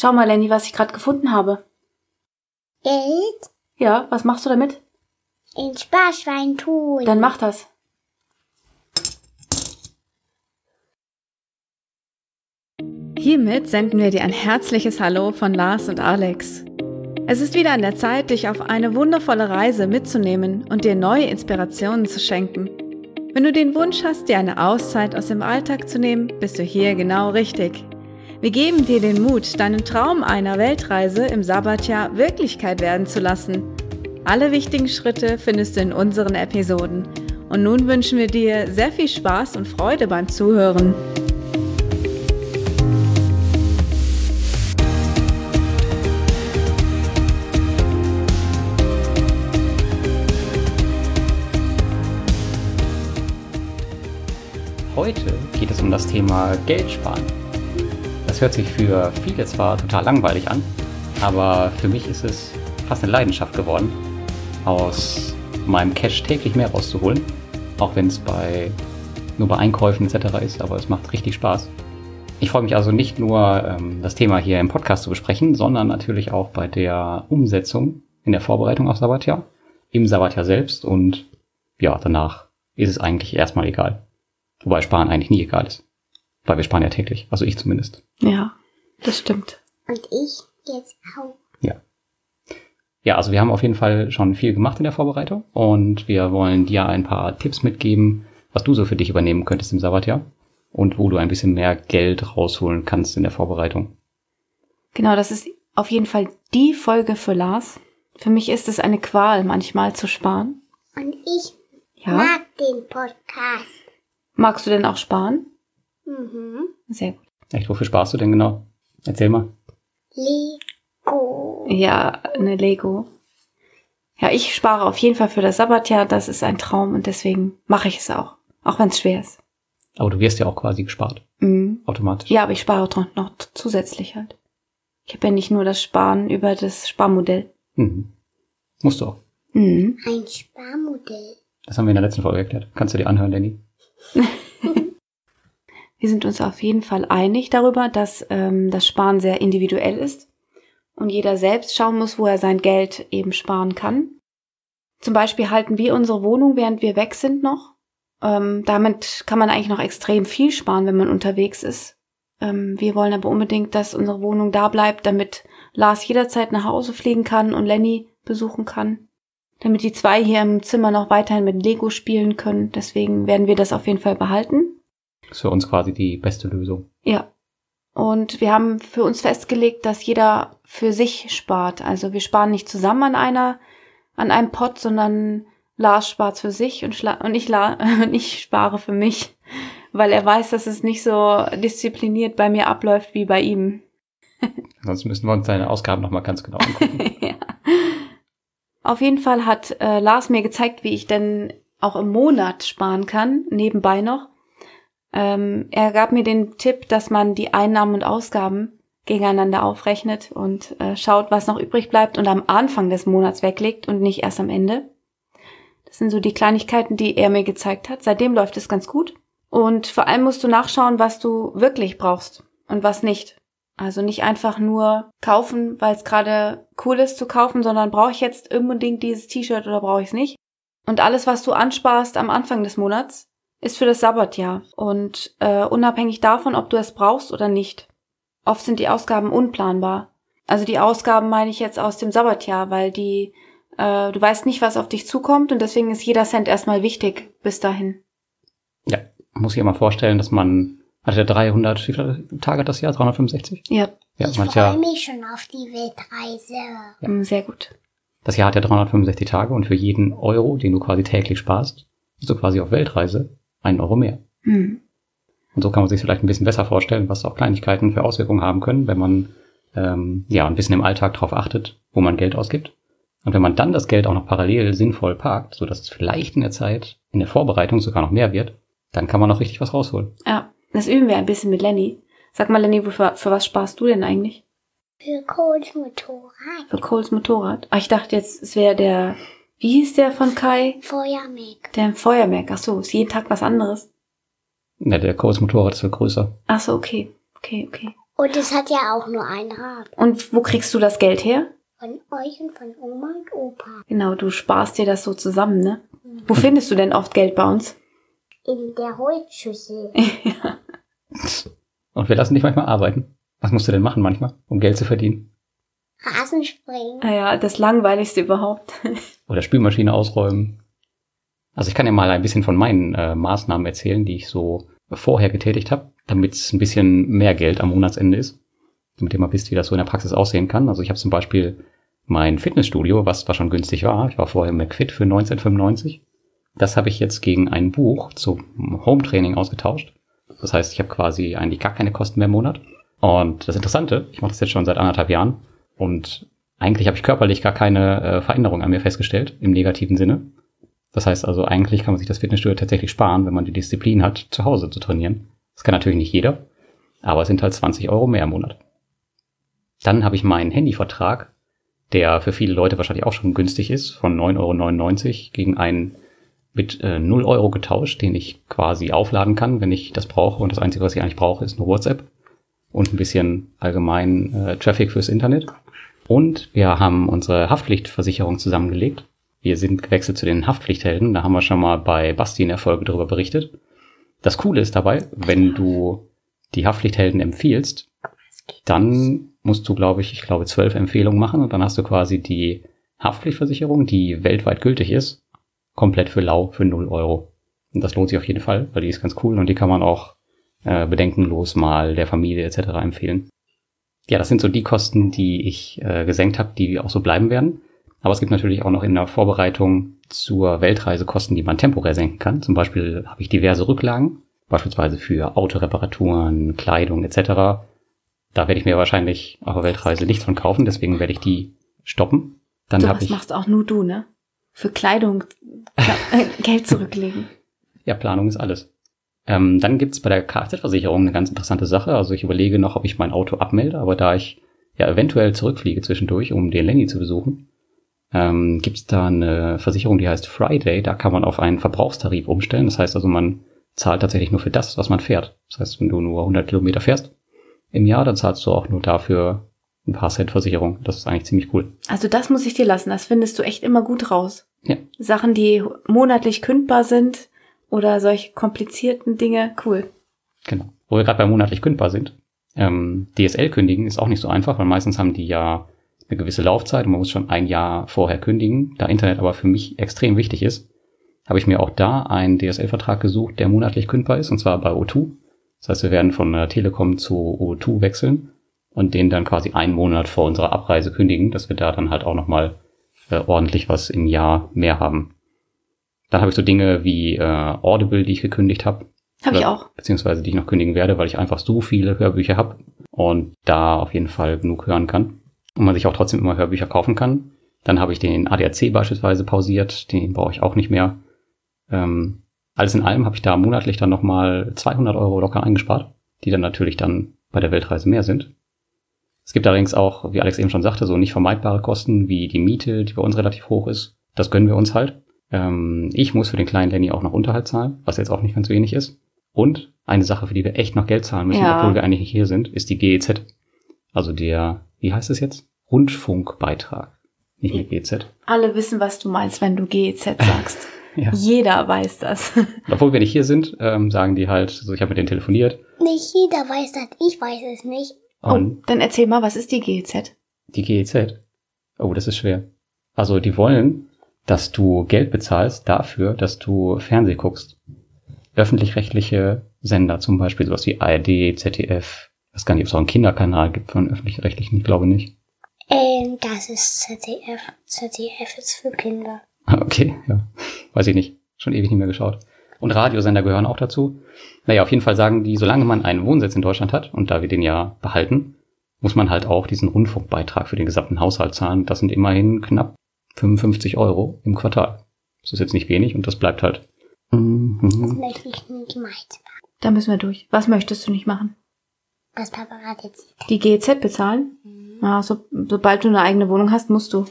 Schau mal, Lenny, was ich gerade gefunden habe. Geld Ja, was machst du damit? in Sparschwein tun. Dann mach das. Hiermit senden wir dir ein herzliches Hallo von Lars und Alex. Es ist wieder an der Zeit, dich auf eine wundervolle Reise mitzunehmen und dir neue Inspirationen zu schenken. Wenn du den Wunsch hast, dir eine Auszeit aus dem Alltag zu nehmen, bist du hier genau richtig. Wir geben dir den Mut, deinen Traum einer Weltreise im Sabbatjahr Wirklichkeit werden zu lassen. Alle wichtigen Schritte findest du in unseren Episoden. Und nun wünschen wir dir sehr viel Spaß und Freude beim Zuhören. Heute geht es um das Thema Geld sparen. Das hört sich für viele zwar total langweilig an, aber für mich ist es fast eine Leidenschaft geworden, aus meinem Cash täglich mehr rauszuholen, auch wenn es bei nur bei Einkäufen etc. ist, aber es macht richtig Spaß. Ich freue mich also nicht nur, ähm, das Thema hier im Podcast zu besprechen, sondern natürlich auch bei der Umsetzung in der Vorbereitung auf Sabbatjahr, im Sabbatjahr selbst und ja, danach ist es eigentlich erstmal egal. Wobei Sparen eigentlich nie egal ist. Weil wir sparen ja täglich. Also ich zumindest. Ja, das stimmt. Und ich jetzt auch. Ja. Ja, also wir haben auf jeden Fall schon viel gemacht in der Vorbereitung und wir wollen dir ein paar Tipps mitgeben, was du so für dich übernehmen könntest im Sabbatjahr und wo du ein bisschen mehr Geld rausholen kannst in der Vorbereitung. Genau, das ist auf jeden Fall die Folge für Lars. Für mich ist es eine Qual, manchmal zu sparen. Und ich Ja. mag den Podcast. Magst du denn auch sparen? Mhm. Sehr gut. Echt, wofür sparst du denn genau? Erzähl mal. Lego. Ja, eine Lego. Ja, ich spare auf jeden Fall für das Sabbatjahr. Das ist ein Traum und deswegen mache ich es auch. Auch wenn es schwer ist. Aber du wirst ja auch quasi gespart. Mhm. Automatisch. Ja, aber ich spare auch noch zusätzlich halt. Ich habe ja nicht nur das Sparen über das Sparmodell. Mhm. Musst du auch. Mhm. Ein Sparmodell. Das haben wir in der letzten Folge erklärt. Kannst du dir anhören, Danny? Wir sind uns auf jeden Fall einig darüber, dass ähm, das Sparen sehr individuell ist und jeder selbst schauen muss, wo er sein Geld eben sparen kann. Zum Beispiel halten wir unsere Wohnung, während wir weg sind noch. Ähm, damit kann man eigentlich noch extrem viel sparen, wenn man unterwegs ist. Ähm, wir wollen aber unbedingt, dass unsere Wohnung da bleibt, damit Lars jederzeit nach Hause fliegen kann und Lenny besuchen kann. Damit die zwei hier im Zimmer noch weiterhin mit Lego spielen können. Deswegen werden wir das auf jeden Fall behalten. Ist für uns quasi die beste Lösung. Ja. Und wir haben für uns festgelegt, dass jeder für sich spart. Also wir sparen nicht zusammen an einer, an einem Pot, sondern Lars spart für sich und, und ich, und ich spare für mich, weil er weiß, dass es nicht so diszipliniert bei mir abläuft wie bei ihm. Sonst müssen wir uns seine Ausgaben nochmal ganz genau angucken. ja. Auf jeden Fall hat äh, Lars mir gezeigt, wie ich denn auch im Monat sparen kann, nebenbei noch. Ähm, er gab mir den Tipp, dass man die Einnahmen und Ausgaben gegeneinander aufrechnet und äh, schaut, was noch übrig bleibt und am Anfang des Monats weglegt und nicht erst am Ende. Das sind so die Kleinigkeiten, die er mir gezeigt hat. Seitdem läuft es ganz gut. Und vor allem musst du nachschauen, was du wirklich brauchst und was nicht. Also nicht einfach nur kaufen, weil es gerade cool ist zu kaufen, sondern brauche ich jetzt unbedingt dieses T-Shirt oder brauche ich es nicht. Und alles, was du ansparst am Anfang des Monats, ist für das Sabbatjahr und äh, unabhängig davon, ob du es brauchst oder nicht. Oft sind die Ausgaben unplanbar. Also die Ausgaben meine ich jetzt aus dem Sabbatjahr, weil die äh, du weißt nicht, was auf dich zukommt und deswegen ist jeder Cent erstmal wichtig bis dahin. Ja, muss sich immer vorstellen, dass man hat er 300, wie viele Tage hat das Jahr? 365? Ja, Ja, ich freue ja, mich schon auf die Weltreise. mm, sehr gut. das Jahr hat ja 365 Tage und für jeden Euro, den du quasi täglich sparst, bist du quasi auf Weltreise einen Euro mehr. Hm. Und so kann man sich vielleicht ein bisschen besser vorstellen, was auch Kleinigkeiten für Auswirkungen haben können, wenn man ähm, ja ein bisschen im Alltag darauf achtet, wo man Geld ausgibt. Und wenn man dann das Geld auch noch parallel sinnvoll parkt, so dass es vielleicht in der Zeit, in der Vorbereitung sogar noch mehr wird, dann kann man auch richtig was rausholen. Ja, das üben wir ein bisschen mit Lenny. Sag mal, Lenny, für, für was sparst du denn eigentlich? Für Coles Motorrad. Für Coles Motorrad. Ah, ich dachte jetzt, es wäre der, wie hieß der von Kai? Feuermeck. Der Feuerwerk. Ach so, ist jeden Tag was anderes. Ja, der Kurs Motorrad ist viel größer. Ach so, okay. Okay, okay. Und es hat ja auch nur ein Rad. Und wo kriegst du das Geld her? Von euch und von Oma und Opa. Genau, du sparst dir das so zusammen, ne? Wo findest du denn oft Geld bei uns? In der Holzschüssel. Und wir lassen dich manchmal arbeiten. Was musst du denn machen manchmal, um Geld zu verdienen? Rasenspringen. Naja, das langweiligste überhaupt. Oder Spülmaschine ausräumen. Also ich kann ja mal ein bisschen von meinen äh, Maßnahmen erzählen, die ich so vorher getätigt habe, damit es ein bisschen mehr Geld am Monatsende ist. Damit ihr mal wisst, wie das so in der Praxis aussehen kann. Also ich habe zum Beispiel mein Fitnessstudio, was zwar schon günstig war, ich war vorher im McFit für 1995. Das habe ich jetzt gegen ein Buch zum Home-Training ausgetauscht. Das heißt, ich habe quasi eigentlich gar keine Kosten mehr im Monat. Und das Interessante, ich mache das jetzt schon seit anderthalb Jahren und eigentlich habe ich körperlich gar keine äh, Veränderung an mir festgestellt, im negativen Sinne. Das heißt also, eigentlich kann man sich das Fitnessstudio tatsächlich sparen, wenn man die Disziplin hat, zu Hause zu trainieren. Das kann natürlich nicht jeder, aber es sind halt 20 Euro mehr im Monat. Dann habe ich meinen Handyvertrag, der für viele Leute wahrscheinlich auch schon günstig ist, von 9,99 Euro gegen einen mit äh, 0 Euro getauscht, den ich quasi aufladen kann, wenn ich das brauche. Und das Einzige, was ich eigentlich brauche, ist nur WhatsApp und ein bisschen allgemein äh, Traffic fürs Internet. Und wir haben unsere Haftpflichtversicherung zusammengelegt. Wir sind gewechselt zu den Haftpflichthelden. Da haben wir schon mal bei Basti in der Folge darüber berichtet. Das Coole ist dabei, wenn du die Haftpflichthelden empfiehlst, dann musst du, glaube ich, ich glaube, zwölf Empfehlungen machen und dann hast du quasi die Haftpflichtversicherung, die weltweit gültig ist, komplett für lau, für 0 Euro. Und das lohnt sich auf jeden Fall, weil die ist ganz cool und die kann man auch äh, bedenkenlos mal der Familie etc. empfehlen. Ja, das sind so die Kosten, die ich äh, gesenkt habe, die auch so bleiben werden. Aber es gibt natürlich auch noch in der Vorbereitung zur Weltreise Kosten, die man temporär senken kann. Zum Beispiel habe ich diverse Rücklagen, beispielsweise für Autoreparaturen, Kleidung etc. Da werde ich mir wahrscheinlich auf der Weltreise nichts von kaufen, deswegen werde ich die stoppen. Dann so was ich machst auch nur du, ne? Für Kleidung äh, Geld zurücklegen. Ja, Planung ist alles. Ähm, dann gibt's bei der Kfz-Versicherung eine ganz interessante Sache. Also ich überlege noch, ob ich mein Auto abmelde, aber da ich ja eventuell zurückfliege zwischendurch, um den Lenny zu besuchen, ähm, gibt's da eine Versicherung, die heißt Friday. Da kann man auf einen Verbrauchstarif umstellen. Das heißt also, man zahlt tatsächlich nur für das, was man fährt. Das heißt, wenn du nur 100 Kilometer fährst im Jahr, dann zahlst du auch nur dafür ein paar Cent Versicherung. Das ist eigentlich ziemlich cool. Also das muss ich dir lassen. Das findest du echt immer gut raus. Ja. Sachen, die monatlich kündbar sind oder solche komplizierten Dinge, cool. Genau. Wo wir gerade bei monatlich kündbar sind. Ähm, DSL kündigen ist auch nicht so einfach, weil meistens haben die ja eine gewisse Laufzeit und man muss schon ein Jahr vorher kündigen. Da Internet aber für mich extrem wichtig ist, habe ich mir auch da einen DSL-Vertrag gesucht, der monatlich kündbar ist, und zwar bei O2. Das heißt, wir werden von der Telekom zu O2 wechseln und den dann quasi einen Monat vor unserer Abreise kündigen, dass wir da dann halt auch nochmal äh, ordentlich was im Jahr mehr haben. Dann habe ich so Dinge wie äh, Audible, die ich gekündigt habe. Habe ich auch. Beziehungsweise die ich noch kündigen werde, weil ich einfach so viele Hörbücher habe und da auf jeden Fall genug hören kann. Und man sich auch trotzdem immer Hörbücher kaufen kann. Dann habe ich den ADAC beispielsweise pausiert, den brauche ich auch nicht mehr. Ähm, alles in allem habe ich da monatlich dann nochmal 200 Euro locker eingespart, die dann natürlich dann bei der Weltreise mehr sind. Es gibt allerdings auch, wie Alex eben schon sagte, so nicht vermeidbare Kosten wie die Miete, die bei uns relativ hoch ist. Das gönnen wir uns halt. Ähm, ich muss für den kleinen Lenny auch noch Unterhalt zahlen, was jetzt auch nicht ganz wenig ist. Und eine Sache, für die wir echt noch Geld zahlen müssen, Ja. obwohl wir eigentlich nicht hier sind, ist die GEZ. Also der, wie heißt es jetzt? Rundfunkbeitrag. Nicht mehr GEZ. Alle wissen, was du meinst, wenn du GEZ sagst. Ja. Jeder weiß das. Obwohl wir nicht hier sind, ähm, sagen die halt, so ich habe mit denen telefoniert. Nicht jeder weiß das. Ich weiß es nicht. Und Oh, dann erzähl mal, was ist die GEZ? die GEZ. Oh, das ist schwer. Also die wollen, dass du Geld bezahlst dafür, dass du Fernseh guckst. Öffentlich-rechtliche Sender, zum Beispiel sowas wie ARD, ZDF. Ich weiß gar nicht, ob es auch einen Kinderkanal gibt von öffentlich-rechtlichen, ich glaube nicht. Ähm, das ist ZDF. ZDF ist für Kinder. Ah, Okay, ja. Weiß ich nicht. Schon ewig nicht mehr geschaut. Und Radiosender gehören auch dazu. Naja, auf jeden Fall sagen die, solange man einen Wohnsitz in Deutschland hat, und da wir den ja behalten, muss man halt auch diesen Rundfunkbeitrag für den gesamten Haushalt zahlen. Das sind immerhin knapp 55 Euro im Quartal. Das ist jetzt nicht wenig und das bleibt halt. Das Mhm. möchte ich nicht meins. Da müssen wir durch. Was möchtest du nicht machen? Was Papa gerade jetzt. Die GEZ bezahlen? Ja, so, sobald du eine eigene Wohnung hast, musst du.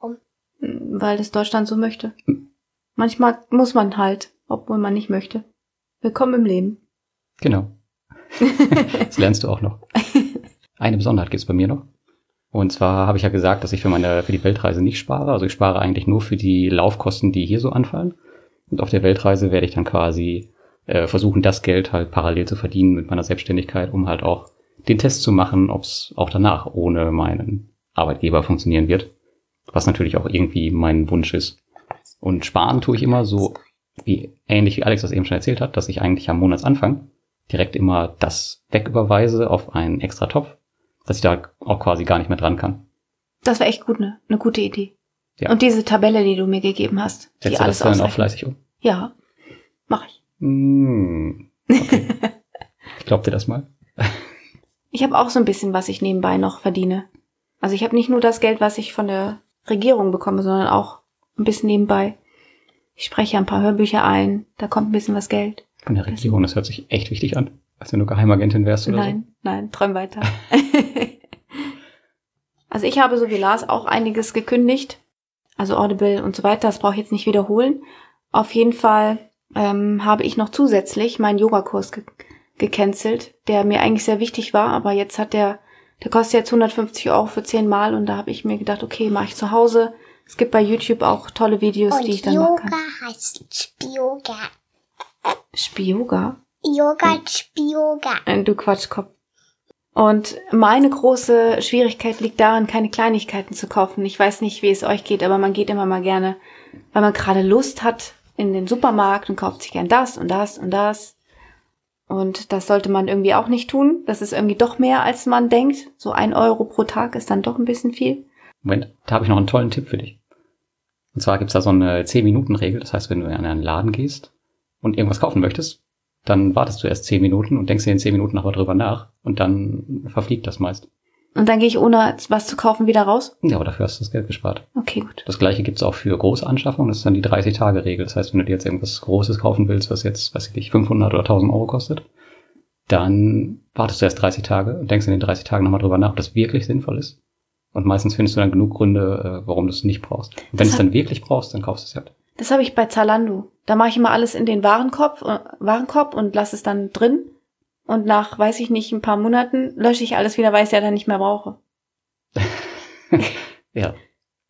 Warum? Weil das Deutschland so möchte. Manchmal muss man halt, obwohl man nicht möchte. Willkommen im Leben. Genau. Das lernst du auch noch. eine Besonderheit gibt's bei mir noch. Und zwar habe ich ja gesagt, dass ich für meine, für die Weltreise nicht spare. Also ich spare eigentlich nur für die Laufkosten, die hier so anfallen. Und auf der Weltreise werde ich dann quasi äh, versuchen, das Geld halt parallel zu verdienen mit meiner Selbstständigkeit, um halt auch den Test zu machen, ob es auch danach ohne meinen Arbeitgeber funktionieren wird. Was natürlich auch irgendwie mein Wunsch ist. Und sparen tue ich immer so, wie ähnlich wie Alex das eben schon erzählt hat, dass ich eigentlich am Monatsanfang direkt immer das wegüberweise auf einen extra Topf, dass ich da auch quasi gar nicht mehr dran kann. Das war echt gut, ne? Eine gute Idee. Ja. Und diese Tabelle, die du mir gegeben hast, die Setzt du alles das dann auch fleißig um? Ja, mache ich. Hm, okay. ich glaub dir das mal. Ich habe auch so ein bisschen, was ich nebenbei noch verdiene. Also ich habe nicht nur das Geld, was ich von der Regierung bekomme, sondern auch ein bisschen nebenbei. Ich spreche ein paar Hörbücher ein, da kommt ein bisschen was Geld. Von der Regierung, das hört sich echt wichtig an. Als wenn du Geheimagentin wärst oder Nein, nein, träum weiter. also ich habe so wie Lars auch einiges gekündigt. Also Audible und so weiter, das brauche ich jetzt nicht wiederholen. Auf jeden Fall ähm, habe ich noch zusätzlich meinen Yogakurs ge gecancelt, der mir eigentlich sehr wichtig war, aber jetzt hat der, der kostet jetzt 150 Euro für 10 Mal und da habe ich mir gedacht, okay, mache ich zu Hause. Es gibt bei YouTube auch tolle Videos, die ich Und dann machen Yoga kann. heißt Spioga. Spioga? Yoga und Spioga. Äh, Du Quatschkopf. Und meine große Schwierigkeit liegt darin, keine Kleinigkeiten zu kaufen. Ich weiß nicht, wie es euch geht, aber man geht immer mal gerne, weil man gerade Lust hat, in den Supermarkt und kauft sich gern das und das und das. Und das sollte man irgendwie auch nicht tun. Das ist irgendwie doch mehr, als man denkt. So ein Euro pro Tag ist dann doch ein bisschen viel. Moment, da habe ich noch einen tollen Tipp für dich. Und zwar gibt's da so eine 10-Minuten-Regel. Das heißt, wenn du in einen Laden gehst und irgendwas kaufen möchtest, dann wartest du erst 10 Minuten und denkst dir in 10 Minuten aber drüber nach und dann verfliegt das meist. Und dann gehe ich ohne was zu kaufen wieder raus. Ja, aber dafür hast du das Geld gespart. Okay, gut. Das gleiche gibt's auch für große Anschaffungen. Das ist dann die 30-Tage-Regel. Das heißt, wenn du dir jetzt irgendwas Großes kaufen willst, was jetzt, weiß ich nicht, 500 oder 1000 Euro kostet, dann wartest du erst 30 Tage und denkst in den 30 Tagen nochmal drüber nach, ob das wirklich sinnvoll ist. Und meistens findest du dann genug Gründe, äh, warum du es nicht brauchst. Und wenn du es dann wirklich brauchst, dann kaufst du es halt. Das habe ich bei Zalando. Da mache ich immer alles in den Warenkorb, äh, Warenkorb und lasse es dann drin. Und nach, weiß ich nicht, ein paar Monaten lösche ich alles wieder, weil ich es ja dann nicht mehr brauche. Ja,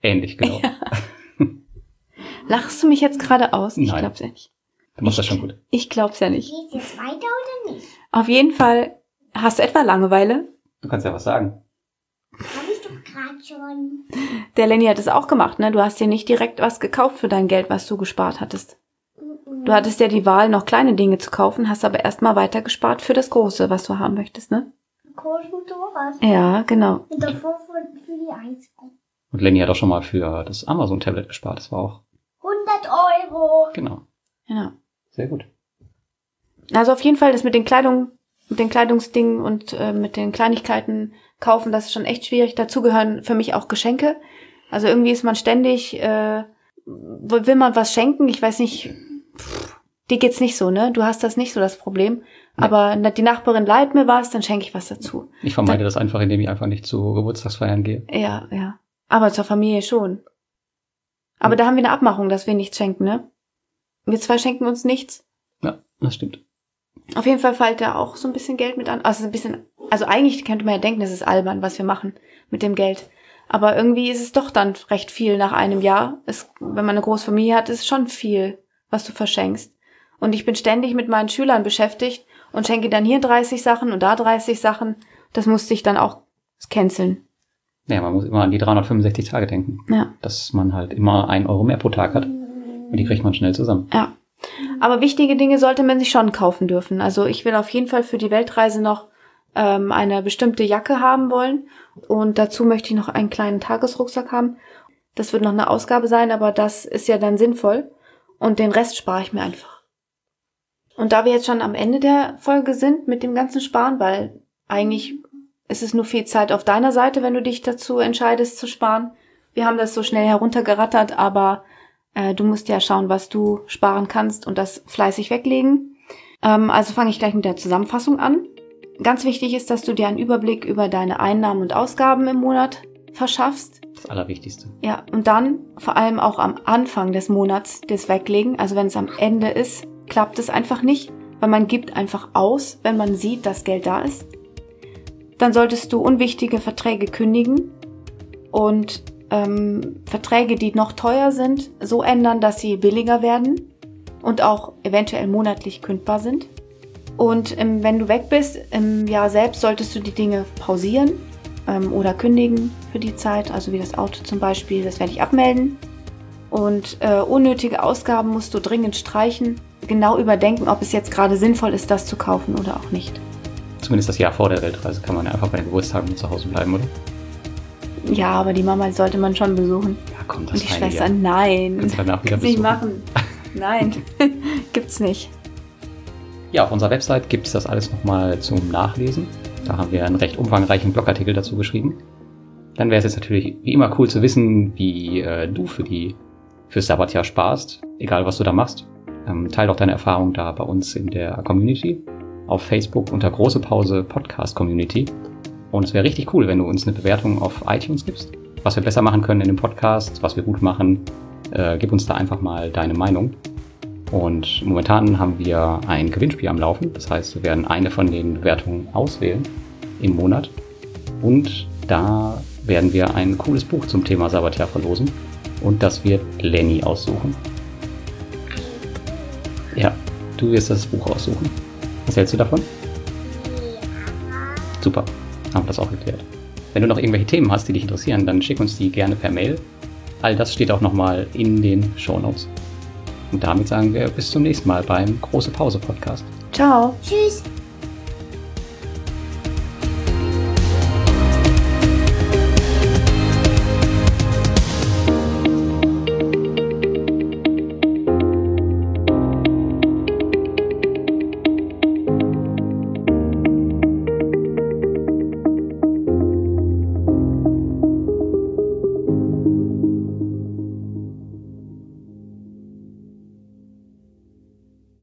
ähnlich, genau. Lachst du mich jetzt gerade aus? Ich Nein. glaub's ja nicht. Du machst das schon gut. Ich glaub's ja nicht. Geht jetzt weiter oder nicht? Auf jeden Fall, hast du etwa Langeweile? Du kannst ja was sagen. Hab ich doch gerade schon. Der Lenny hat es auch gemacht, ne? Du hast dir nicht direkt was gekauft für dein Geld, was du gespart hattest. Du hattest ja die Wahl, noch kleine Dinge zu kaufen, hast aber erstmal weiter gespart für das Große, was du haben möchtest, ne? Und sowas. Ja, genau. Und davor für, für die Einzelnen. Und Lenny hat auch schon mal für das Amazon-Tablet gespart. Das war auch, 100 Euro. genau, Genau. sehr gut. Also auf jeden Fall das mit den Kleidung, mit den Kleidungsdingen und äh, mit den Kleinigkeiten kaufen, das ist schon echt schwierig. Dazu gehören für mich auch Geschenke. Also irgendwie ist man ständig, äh, will man was schenken, ich weiß nicht, pff, dir geht's nicht so, ne? Du hast das nicht so das Problem. Nee. Aber die Nachbarin leiht mir was, dann schenke ich was dazu. Ich vermeide das einfach, indem ich einfach nicht zu Geburtstagsfeiern gehe. Ja, ja. Aber zur Familie schon. Aber Hm. da haben wir eine Abmachung, dass wir nichts schenken, ne? Wir zwei schenken uns nichts. Ja, das stimmt. Auf jeden Fall fällt da auch so ein bisschen Geld mit an. Also ein bisschen, also eigentlich könnte man ja denken, das ist albern, was wir machen mit dem Geld. Aber irgendwie ist es doch dann recht viel nach einem Jahr. Es, wenn man eine große Familie hat, ist es schon viel, was du verschenkst. Und ich bin ständig mit meinen Schülern beschäftigt und schenke dann hier 30 Sachen und da 30 Sachen. Das musste ich dann auch canceln. Ja, man muss immer an die 365 Tage denken. Ja. Dass man halt immer ein Euro mehr pro Tag hat. Und die kriegt man schnell zusammen. Ja. Aber wichtige Dinge sollte man sich schon kaufen dürfen. Also ich will auf jeden Fall für die Weltreise noch ähm, eine bestimmte Jacke haben wollen. Und dazu möchte ich noch einen kleinen Tagesrucksack haben. Das wird noch eine Ausgabe sein, aber das ist ja dann sinnvoll. Und den Rest spare ich mir einfach. Und da wir jetzt schon am Ende der Folge sind mit dem ganzen Sparen, weil eigentlich ist es nur viel Zeit auf deiner Seite, wenn du dich dazu entscheidest zu sparen. Wir haben das so schnell heruntergerattert, aber äh, du musst ja schauen, was du sparen kannst und das fleißig weglegen. Ähm, also fange ich gleich mit der Zusammenfassung an. Ganz wichtig ist, dass du dir einen Überblick über deine Einnahmen und Ausgaben im Monat verschaffst. Das Allerwichtigste. Ja, und dann vor allem auch am Anfang des Monats das Weglegen. Also wenn es am Ende ist, klappt es einfach nicht, weil man gibt einfach aus, wenn man sieht, dass Geld da ist. dann solltest du unwichtige Verträge kündigen und ähm, Verträge, die noch teuer sind, so ändern, dass sie billiger werden und auch eventuell monatlich kündbar sind. Und ähm, wenn du weg bist, im Jahr selbst solltest du die Dinge pausieren ähm, oder kündigen für die Zeit, also wie das Auto zum Beispiel, das werde ich abmelden. Und äh, unnötige Ausgaben musst du dringend streichen, genau überdenken, ob es jetzt gerade sinnvoll ist, das zu kaufen oder auch nicht. Zumindest das Jahr vor der Weltreise kann man ja einfach bei den Geburtstagen zu Hause bleiben, oder? Ja, aber die Mama sollte man schon besuchen. Ja, komm, das Und die Schwester, Jahr. nein. Kannst danach wieder Kannst nicht machen. Nein, gibt's nicht. Ja, auf unserer Website gibt es das alles nochmal zum Nachlesen. Da haben wir einen recht umfangreichen Blogartikel dazu geschrieben. Dann wäre es jetzt natürlich wie immer cool zu wissen, wie äh, du für die fürs Sabbatjahr sparst, egal was du da machst. Ähm, teil doch deine Erfahrung da bei uns in der Community auf Facebook unter große Pause Podcast Community. Und es wäre richtig cool, wenn du uns eine Bewertung auf iTunes gibst, was wir besser machen können in dem Podcast, was wir gut machen. Äh, gib uns da einfach mal deine Meinung. Und momentan haben wir ein Gewinnspiel am Laufen. Das heißt, wir werden eine von den Bewertungen auswählen im Monat. Und da werden wir ein cooles Buch zum Thema Sabbatjahr verlosen. Und das wird Lenny aussuchen. Ja, du wirst das Buch aussuchen. Was hältst du davon? Super, haben wir das auch geklärt. Wenn du noch irgendwelche Themen hast, die dich interessieren, dann schick uns die gerne per Mail. All das steht auch nochmal in den Shownotes. Und damit sagen wir bis zum nächsten Mal beim Große Pause Podcast. Ciao. Tschüss.